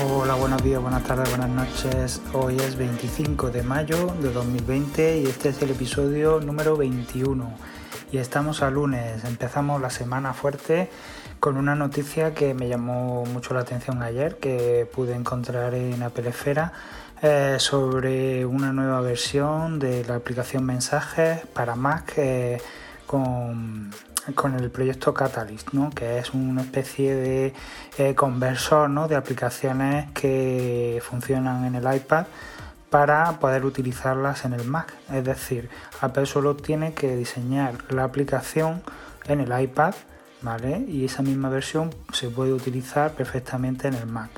Hola, buenos días, buenas tardes, buenas noches. Hoy es 25 de mayo de 2020 y este es el episodio número 21. Y estamos a lunes, empezamos la semana fuerte con una noticia que me llamó mucho la atención ayer, que pude encontrar en Apple Esfera, eh, sobre una nueva versión de la aplicación Mensajes para Mac eh, con con el proyecto Catalyst, ¿no? que es una especie de eh, conversor ¿no? de aplicaciones que funcionan en el iPad para poder utilizarlas en el Mac. Es decir, Apple solo tiene que diseñar la aplicación en el iPad, ¿vale? Y esa misma versión se puede utilizar perfectamente en el Mac.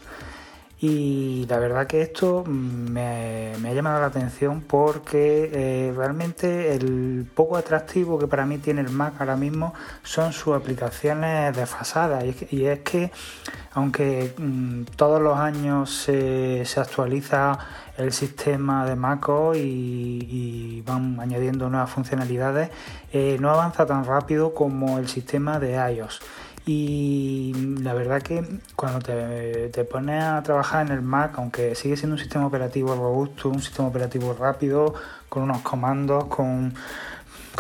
Y la verdad que esto me, ha llamado la atención porque eh, realmente el poco atractivo que para mí tiene el Mac ahora mismo son sus aplicaciones desfasadas. Y es que, aunque mm, todos los años se, actualiza el sistema de MacOS y, van añadiendo nuevas funcionalidades, eh, no avanza tan rápido como el sistema de iOS. Y la verdad que cuando te, te, pones a trabajar en el Mac, aunque sigue siendo un sistema operativo robusto, un sistema operativo rápido, con unos comandos, con,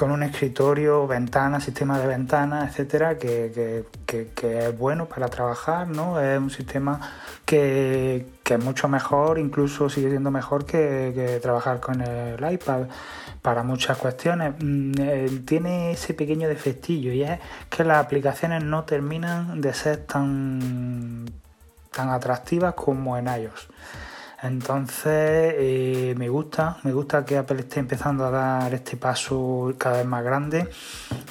un escritorio, ventanas, sistema de ventanas, etcétera, que, es bueno para trabajar, ¿no? Es un sistema que, que es mucho mejor, incluso sigue siendo mejor que trabajar con el iPad para muchas cuestiones. Mm, eh, tiene ese pequeño defectillo y es que las aplicaciones no terminan de ser tan, tan atractivas como en iOS. Entonces eh, me gusta, me gusta que Apple esté empezando a dar este paso cada vez más grande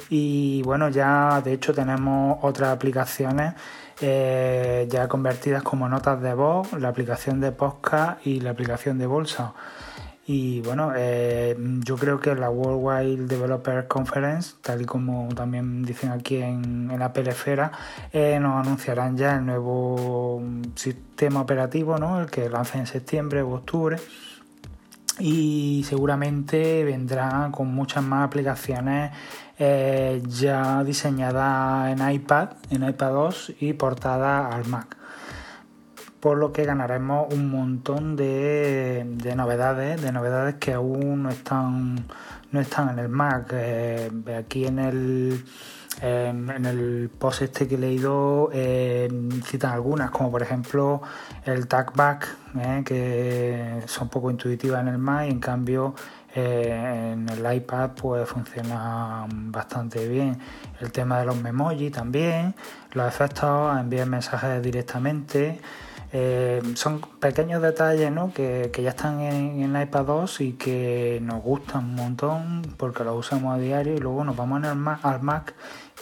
y bueno ya de hecho tenemos otras aplicaciones eh, ya convertidas como notas de voz, la aplicación de podcast y la aplicación de bolsa. Y bueno, eh, yo creo que la Worldwide Developer Conference, tal y como también dicen aquí en, la Pelefera, eh, nos anunciarán ya el nuevo sistema operativo, ¿no? el que lance en septiembre o octubre. Y seguramente vendrá con muchas más aplicaciones eh, ya diseñadas en iPad, en iPad 2 y portadas al Mac por lo que ganaremos un montón de, novedades, de novedades que aún no están, no están en el Mac. Eh, aquí en el en, el post este que he leído eh, citan algunas, como por ejemplo el tagback, eh, que son poco intuitivas en el Mac y en cambio en el iPad pues funciona bastante bien. El tema de los memoji también, los efectos enviar mensajes directamente. Eh, son pequeños detalles que, ya están en, el iPad 2 y que nos gustan un montón porque los usamos a diario y luego nos vamos al Mac,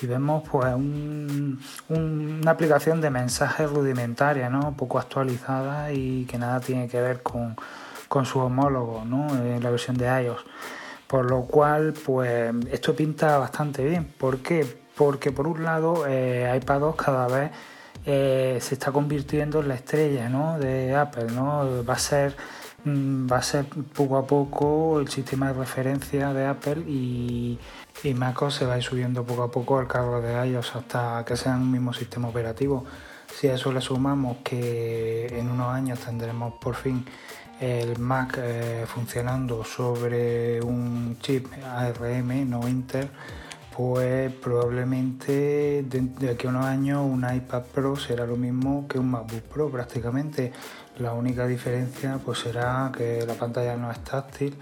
y vemos pues una aplicación de mensajes rudimentaria, ¿no? poco actualizada y que nada tiene que ver con, su homólogo ¿no? en la versión de iOS. Por lo cual, pues esto pinta bastante bien. ¿Por qué? Porque por un lado, eh, iPad 2 cada vez eh, se está convirtiendo en la estrella de Apple. ¿no? Va, a ser, mm, va a ser poco a poco el sistema de referencia de Apple y, y MacOS se va a ir subiendo poco a poco al cargo de iOS hasta que sean un mismo sistema operativo. Si a eso le sumamos que en unos años tendremos por fin el Mac eh, funcionando sobre un chip ARM, no Intel, pues probablemente de, aquí a unos años un iPad Pro será lo mismo que un MacBook Pro prácticamente. La única diferencia pues será que la pantalla no es táctil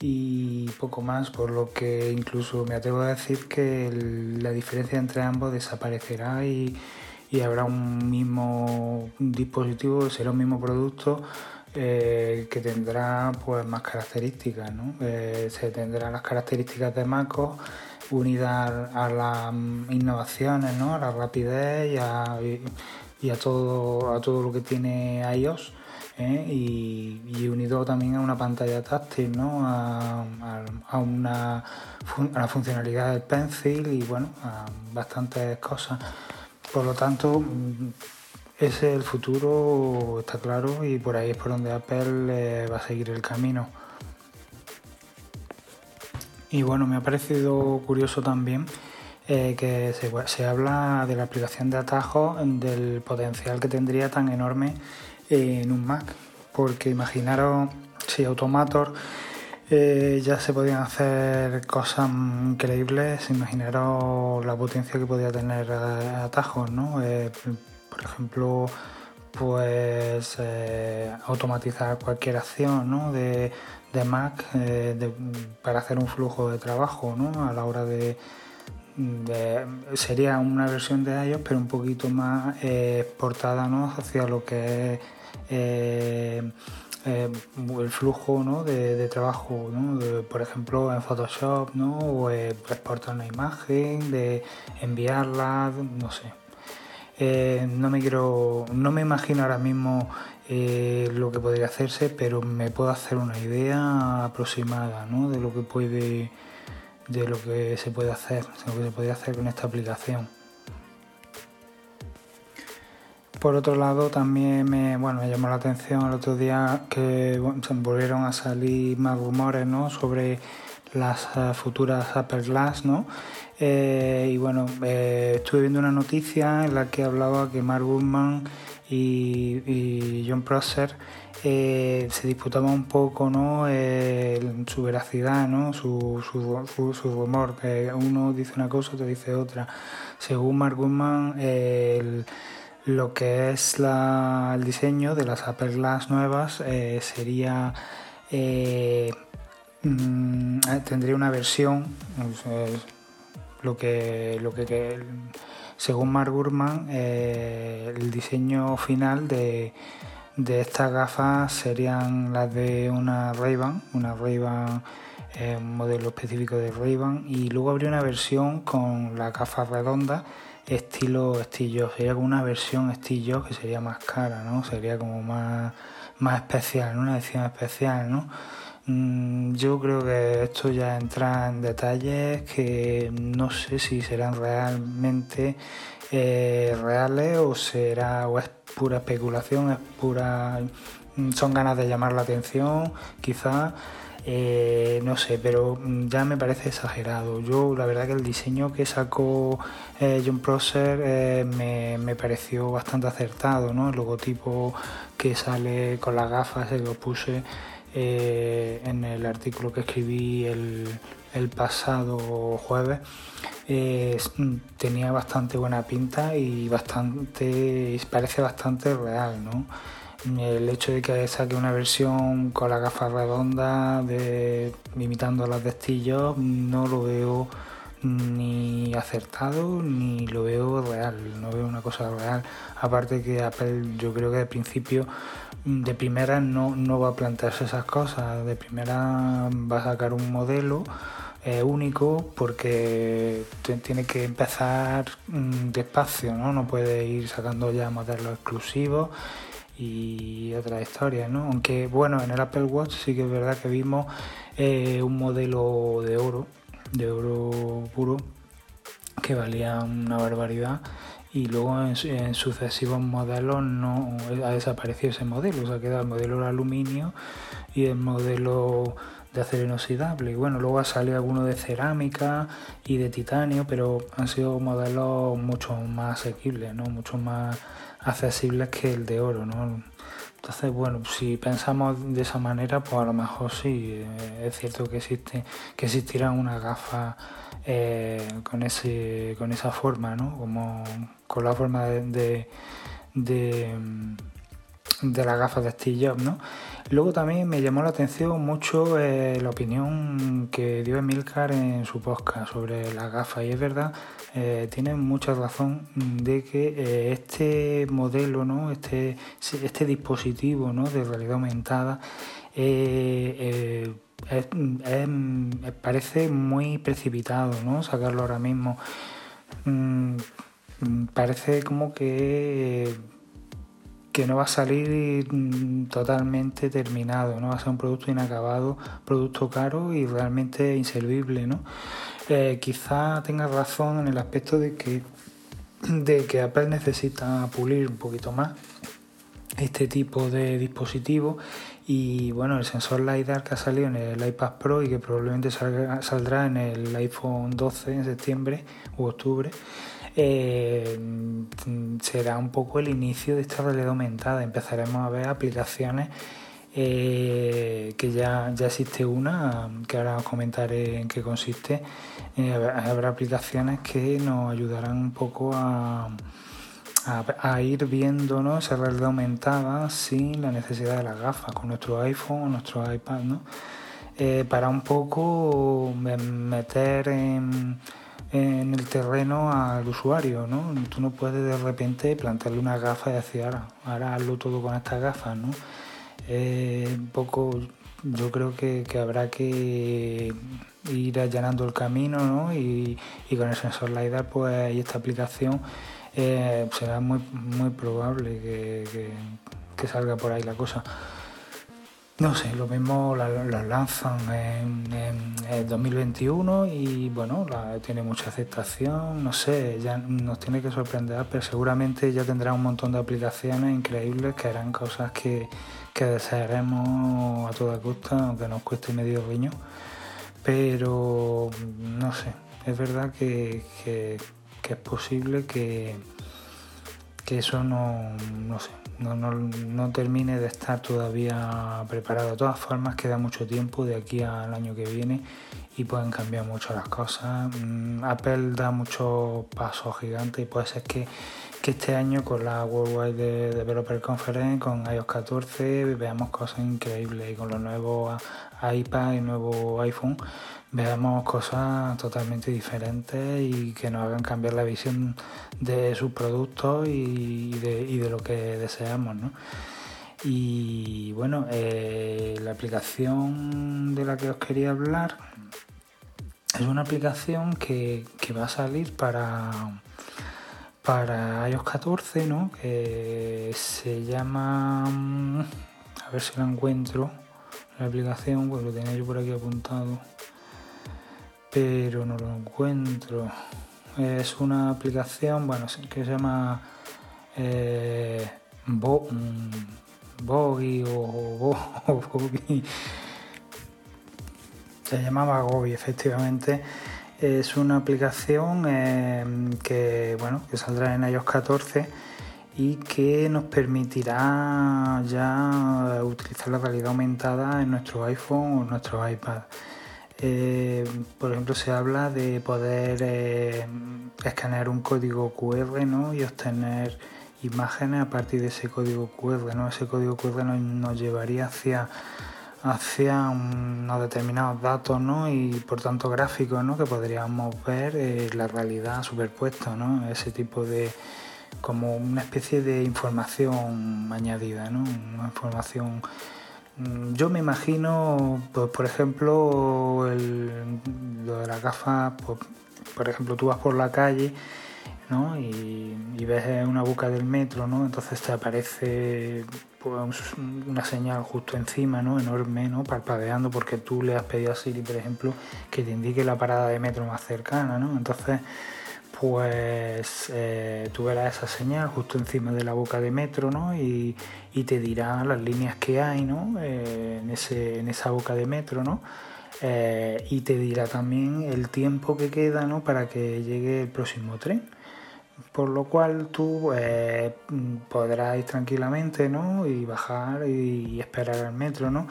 y poco más, por lo que incluso me atrevo a decir que la diferencia entre ambos desaparecerá y, habrá un mismo dispositivo, será un mismo producto eh, que tendrá pues más características, ¿no? Eh, se tendrán las características de MacOS unida a las innovaciones, ¿no? a la rapidez y a, todo, a todo lo que tiene iOS. ¿eh? Y, unido también a una pantalla táctil, a, una, a la funcionalidad del pencil y bueno, a bastantes cosas. Por lo tanto, ese es el futuro, está claro, y por ahí es por donde Apple eh, va a seguir el camino. Y bueno, me ha parecido curioso también eh, que se, habla de la aplicación de atajos, del potencial que tendría tan enorme en un Mac, porque imaginaros si Automator eh, ya se podían hacer cosas increíbles, imaginaros la potencia que podía tener atajos, ¿no? Eh, por ejemplo, pues eh, automatizar cualquier acción ¿no? de, Mac para hacer un flujo de trabajo ¿no? a la hora de, sería una versión de ellos pero un poquito más exportada ¿no? hacia lo que es eh, el flujo ¿no? de, trabajo, por ejemplo en Photoshop, ¿no? o exportar una imagen, de enviarla, no sé. Eh, no me quiero, no me imagino ahora mismo eh, lo que podría hacerse, pero me puedo hacer una idea aproximada ¿no? de lo que puede, de lo que se puede hacer, lo que se puede hacer con esta aplicación. Por otro lado, también me, bueno, me llamó la atención el otro día que volvieron a salir más rumores ¿no? sobre las eh, futuras Apple Glass, ¿no? Eh, y bueno, eh, estuve viendo una noticia en la que hablaba que Mark Gurman y, John Prosser se disputaban un poco ¿no? su veracidad, ¿no? su, su, su, rumor, que uno dice una cosa, otro dice otra. Según Mark el lo que es el diseño de las Apple Glass nuevas sería mm, tendría una versión lo que lo que, según Mark Gurman eh, el diseño final de, de estas gafas serían las de una Ray-Ban una Ray-Ban un modelo específico de Ray-Ban y luego habría una versión con la gafa redonda estilo Steve sería como una versión Steve que sería más cara, ¿no? Sería como más, más especial, una edición especial, ¿no? Mm, yo creo que esto ya entra en detalles que no sé si serán realmente eh, reales o será o es pura especulación, es pura son ganas de llamar la atención, quizás eh, no sé, pero mm, ya me parece exagerado. Yo la verdad que el diseño que sacó eh, John Prosser eh, me, pareció bastante acertado, ¿no? El logotipo que sale con las gafas, se lo puse en el artículo que escribí el, pasado jueves. Mm, tenía bastante buena pinta y bastante parece bastante real, ¿no? el hecho de que saque una versión con la gafa redonda imitando las de no lo veo ni acertado ni lo veo real, no veo una cosa real. Aparte que Apple yo creo que de principio, de primera no, no va a plantearse esas cosas, de primera va a sacar un modelo eh, único porque tiene que empezar mm, despacio, ¿no? no puede ir sacando ya modelos exclusivos y otra historia, ¿no? Aunque bueno, en el Apple Watch sí que es verdad que vimos eh, un modelo de oro, de oro puro, que valía una barbaridad y luego en, sucesivos modelos no ha desaparecido ese modelo, o sea, queda el modelo de aluminio y el modelo de acero inoxidable. Y bueno, luego ha salido alguno de cerámica y de titanio, pero han sido modelos mucho más asequibles, ¿no? Mucho más accesibles que el de oro, ¿no? Entonces, bueno, si pensamos de esa manera, pues a lo mejor sí, eh, es cierto que existe, que existirán una gafa eh, con ese, con esa forma, ¿no? Como con la forma de, de, la gafa de Steve Jobs, ¿no? Luego también me llamó la atención mucho eh, la opinión que dio Emilcar en su podcast sobre la gafa y es verdad, eh, tiene mucha razón de que eh, este modelo, ¿no? este, este dispositivo ¿no? de realidad aumentada parece muy precipitado ¿no? sacarlo ahora mismo. Mm, parece como que que no va a salir mm, totalmente terminado, no va a ser un producto inacabado, producto caro y realmente inservible, ¿no? Eh, quizá tenga razón en el aspecto de que, de que Apple necesita pulir un poquito más este tipo de dispositivo y bueno el sensor LiDAR que ha salido en el iPad Pro y que probablemente saldrá en el iPhone 12 en septiembre u octubre eh, será un poco el inicio de esta realidad aumentada. Empezaremos a ver aplicaciones eh, que ya, ya existe una, que ahora os comentaré en qué consiste. Eh, habrá aplicaciones que nos ayudarán un poco a, a, ir viendo esa realidad aumentada sin la necesidad de las gafas, con nuestro iPhone o nuestro iPad, ¿no? Para un poco meter en, el terreno al usuario, ¿no? Tú no puedes de repente plantearle una gafa y decir, ahora, ahora hazlo todo con estas gafas, ¿no? Un poco, yo creo que, habrá que ir allanando el camino, ¿no? Y, con el sensor LiDAR, pues, y esta aplicación, eh, será muy, muy probable que salga por ahí la cosa. No sé, lo mismo la, lanzan en, en, 2021 y bueno, tiene mucha aceptación, no sé, ya nos tiene que sorprender, pero seguramente ya tendrá un montón de aplicaciones increíbles que harán cosas que, desearemos a toda costa, aunque nos cueste medio riño. Pero no sé, es verdad que, es posible que, que eso no, no sé, no, no, no, termine de estar todavía preparado. De todas formas, queda mucho tiempo de aquí al año que viene y pueden cambiar mucho las cosas. Mm, Apple da muchos pasos gigantes y puede ser que, que este año con la Worldwide Developer Conference, con iOS 14, veamos cosas increíbles y con los nuevos iPad y nuevo iPhone veamos cosas totalmente diferentes y que nos hagan cambiar la visión de sus productos y de, lo que deseamos. ¿no? Y bueno, eh, la aplicación de la que os quería hablar es una aplicación que, va a salir para, para iOS 14, ¿no? que se llama, a ver si la encuentro, la aplicación, pues lo tenía por aquí apuntado pero no lo encuentro. Es una aplicación, bueno, que se llama eh, Bo, mm, Bogi o, Se llamaba Gobi, efectivamente. Es una aplicación eh, que, bueno, que saldrá en iOS 14 y que nos permitirá ya utilizar la realidad aumentada en nuestro iPhone o nuestro iPad. Eh, por ejemplo, se habla de poder eh, escanear un código QR y obtener imágenes a partir de ese código QR. ¿no? Ese código QR nos, llevaría hacia, hacia unos determinados datos y por tanto gráficos que podríamos ver eh, la realidad superpuesta. ¿no? Ese tipo de como una especie de información añadida, ¿no? una información yo me imagino, pues, por ejemplo, lo de las gafas, pues, por ejemplo, tú vas por la calle ¿no? y, ves una boca del metro, ¿no? entonces te aparece pues, una señal justo encima, ¿no? enorme, ¿no? parpadeando, porque tú le has pedido a Siri, por ejemplo, que te indique la parada de metro más cercana. ¿no? Entonces, pues eh, tú verás esa señal justo encima de la boca de metro ¿no? y, te dirá las líneas que hay ¿no? Eh, en, ese, en esa boca de metro ¿no? Eh, y te dirá también el tiempo que queda ¿no? para que llegue el próximo tren por lo cual tú podrás ir tranquilamente ¿no? y bajar y, esperar al metro ¿no?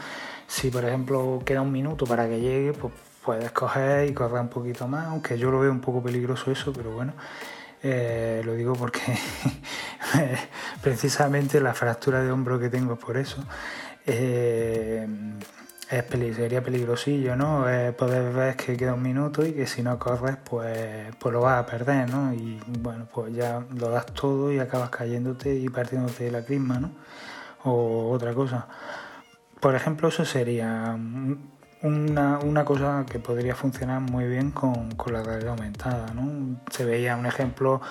si por ejemplo queda un minuto para que llegue pues puedes coger y correr un poquito más, aunque yo lo veo un poco peligroso eso, pero bueno, eh, lo digo porque precisamente la fractura de hombro que tengo es por eso. Eh, es sería peligrosillo, ¿no? Eh, poder ver que queda un minuto y que si no corres, pues, pues lo vas a perder, ¿no? Y bueno, pues ya lo das todo y acabas cayéndote y partiéndote de la crisma, ¿no? O otra cosa. Por ejemplo, eso sería una, una, cosa que podría funcionar muy bien con, la realidad aumentada. ¿no? Se veía un ejemplo,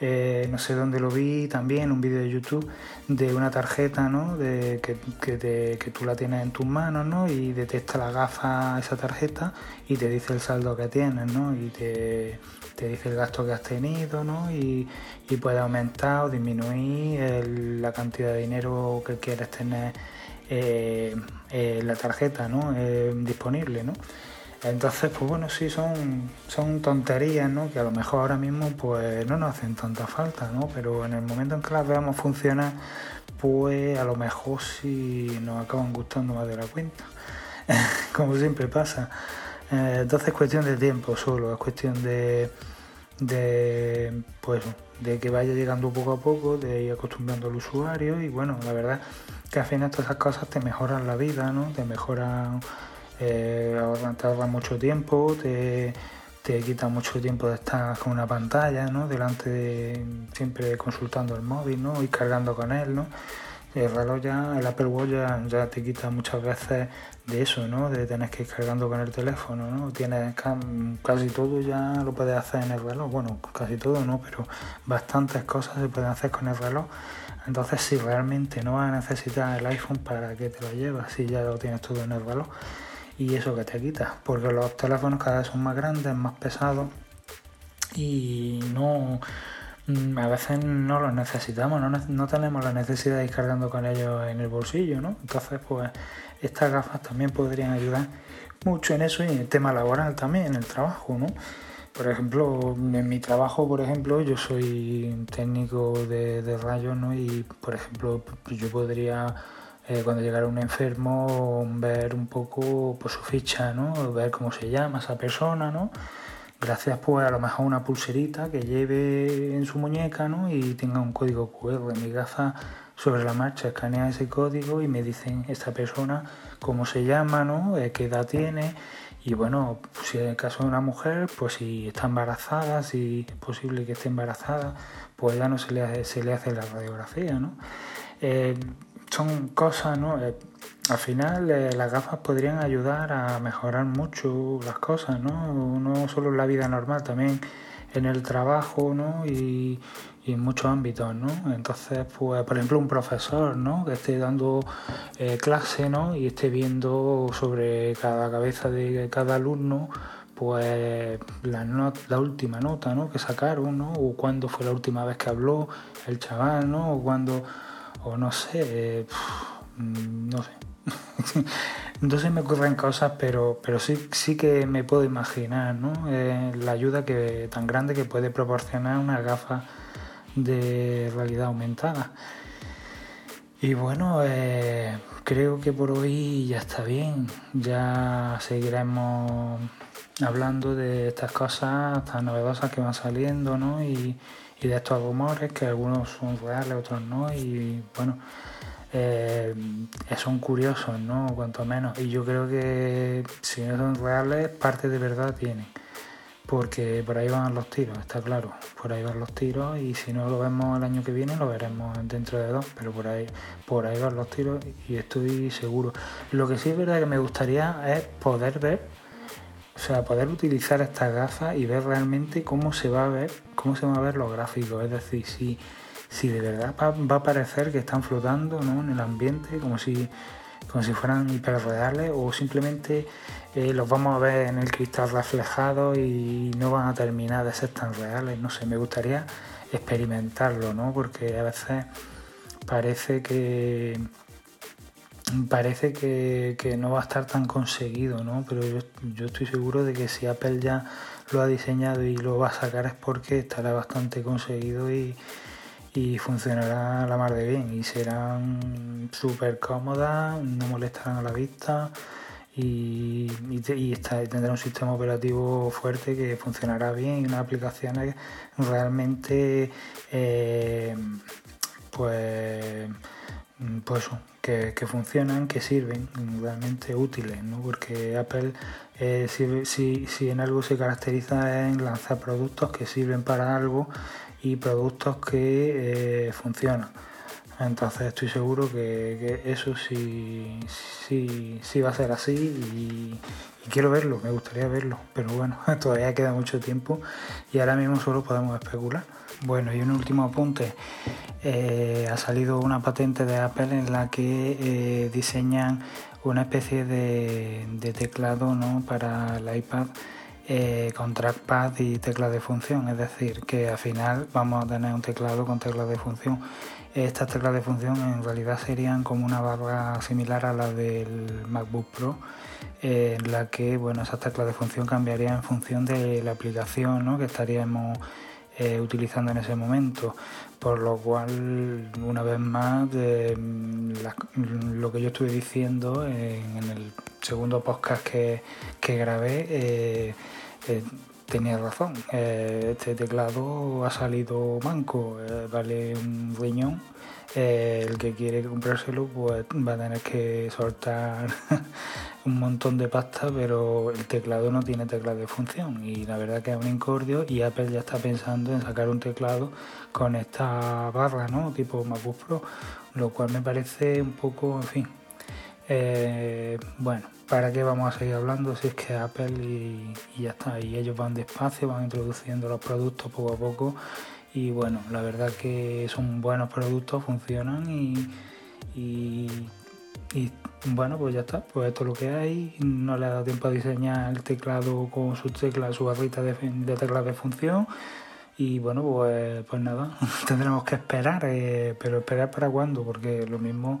eh, no sé dónde lo vi también, un vídeo de YouTube, de una tarjeta ¿no? de, que, que, que, tú la tienes en tus manos ¿no? y detecta la gafa esa tarjeta y te dice el saldo que tienes ¿no? y te, te dice el gasto que has tenido ¿no? y, y puede aumentar o disminuir la cantidad de dinero que quieres tener eh, eh, la tarjeta ¿no? Eh, disponible. ¿no? Entonces, pues bueno, sí, son, son tonterías, ¿no? Que a lo mejor ahora mismo pues no nos hacen tanta falta, ¿no? Pero en el momento en que las veamos funcionar, pues a lo mejor sí nos acaban gustando más de la cuenta, como siempre pasa. Eh, entonces es cuestión de tiempo solo, es cuestión de, de, pues, de que vaya llegando poco a poco, de ir acostumbrando al usuario y bueno, la verdad que al final todas esas cosas te mejoran la vida, ¿no? Te mejoran, eh, te ahorran mucho tiempo, te, te quita mucho tiempo de estar con una pantalla, ¿no? Delante de siempre consultando el móvil, ¿no? Y cargando con él, ¿no? El reloj ya, el Apple Watch ya, te quita muchas veces de eso, ¿no? De tener que ir cargando con el teléfono, ¿no? Tienes casi todo ya lo puedes hacer en el reloj. Bueno, casi todo no, pero bastantes cosas se pueden hacer con el reloj. Entonces, si realmente no vas a necesitar el iPhone para que te lo llevas, si ya lo tienes todo en el reloj, y eso que te quita, porque los teléfonos cada vez son más grandes, más pesados y no a veces no los necesitamos, no, tenemos la necesidad de ir cargando con ellos en el bolsillo, ¿no? Entonces, pues estas gafas también podrían ayudar mucho en eso y en el tema laboral también, en el trabajo, ¿no? Por ejemplo, en mi trabajo, por ejemplo, yo soy técnico de, rayos, ¿no? Y, por ejemplo, yo podría, eh, cuando llegara un enfermo, ver un poco por su ficha, ¿no? Ver cómo se llama esa persona, ¿no? Gracias pues a lo mejor una pulserita que lleve en su muñeca ¿no? y tenga un código QR. Mi gafa sobre la marcha escanea ese código y me dicen esta persona cómo se llama, ¿no? Eh, qué edad tiene y bueno, si en el caso de una mujer, pues si está embarazada, si es posible que esté embarazada, pues ya no se le hace, se le hace la radiografía, ¿no? Eh, son cosas, ¿no? Eh, al final eh, las gafas podrían ayudar a mejorar mucho las cosas, ¿no? No solo en la vida normal, también en el trabajo, ¿no? Y, en muchos ámbitos, ¿no? Entonces, pues, por ejemplo, un profesor, ¿no? Que esté dando eh, clase, ¿no? Y esté viendo sobre cada cabeza de cada alumno, pues la, la última nota, ¿no? Que sacaron, ¿no? O cuándo fue la última vez que habló el chaval, ¿no? O cuándo, o no sé, eh, no sé Entonces me ocurren cosas, pero, pero sí, sí que me puedo imaginar ¿no? Eh, la ayuda que, tan grande que puede proporcionar una gafa de realidad aumentada. Y bueno, eh, creo que por hoy ya está bien. Ya seguiremos hablando de estas cosas tan novedosas que van saliendo, ¿no? Y, y de estos rumores que algunos son reales, otros no. Y bueno, eh, son curiosos, ¿no? Cuanto menos. Y yo creo que si no son reales, parte de verdad tienen. Porque por ahí van los tiros, está claro. Por ahí van los tiros y si no lo vemos el año que viene, lo veremos dentro de dos. Pero por ahí, por ahí van los tiros y estoy seguro. Lo que sí es verdad que me gustaría es poder ver, o sea, poder utilizar estas gafas y ver realmente cómo se va a ver, cómo se van a ver los gráficos. Es decir, si si de verdad va, a parecer que están flotando en el ambiente como si, como si fueran hiperreales o simplemente eh, los vamos a ver en el cristal reflejado y no van a terminar de ser tan reales. No sé, me gustaría experimentarlo, ¿no? Porque a veces parece que parece que, no va a estar tan conseguido, ¿no? Pero yo, yo, estoy seguro de que si Apple ya lo ha diseñado y lo va a sacar es porque estará bastante conseguido y, y funcionará la mar de bien y serán súper cómodas, no molestarán a la vista y, y, tendrá un sistema operativo fuerte que funcionará bien y unas aplicaciones realmente eh, pues pues que, que, funcionan, que sirven, realmente útiles, ¿no? porque Apple eh, si, si, si en algo se caracteriza en lanzar productos que sirven para algo y productos que eh, funcionan. Entonces estoy seguro que, eso sí, sí, sí, va a ser así y, quiero verlo, me gustaría verlo, pero bueno, todavía queda mucho tiempo y ahora mismo solo podemos especular. Bueno, y un último apunte. Eh, ha salido una patente de Apple en la que eh, diseñan una especie de, de teclado ¿no? para el iPad eh, con trackpad y tecla de función, es decir, que al final vamos a tener un teclado con tecla de función. Estas teclas de función en realidad serían como una barra similar a la del MacBook Pro, en la que bueno, esas teclas de función cambiarían en función de la aplicación que estaríamos eh, utilizando en ese momento. Por lo cual, una vez más, lo que yo estuve diciendo en, el segundo podcast que, grabé, eh, eh, tenía razón. este teclado ha salido manco, vale un riñón eh, el que quiere comprárselo pues va a tener que soltar un montón de pasta, pero el teclado no tiene teclado de función y la verdad que es un incordio y Apple ya está pensando en sacar un teclado con esta barra, ¿no? Tipo MacBook Pro, lo cual me parece un poco, en fin. Eh, bueno, ¿para qué vamos a seguir hablando si es que Apple y, ya está? Y ellos van despacio, van introduciendo los productos poco a poco y bueno, la verdad que son buenos productos, funcionan y, bueno, pues ya está, pues esto es lo que hay, no le ha dado tiempo a diseñar el teclado con su tecla, su barrita de, de teclas de función y bueno, pues, pues nada, tendremos que esperar, eh, pero esperar para cuándo, porque lo mismo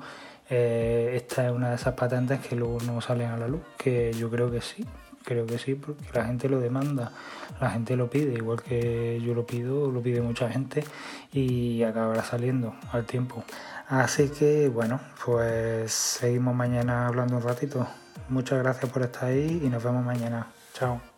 eh, esta es una de esas patentes que luego no salen a la luz, que yo creo que sí, Creo que sí, porque la gente lo demanda, la gente lo pide, igual que yo lo pido, lo pide mucha gente y acabará saliendo al tiempo. Así que bueno, pues seguimos mañana hablando un ratito. Muchas gracias por estar ahí y nos vemos mañana. Chao.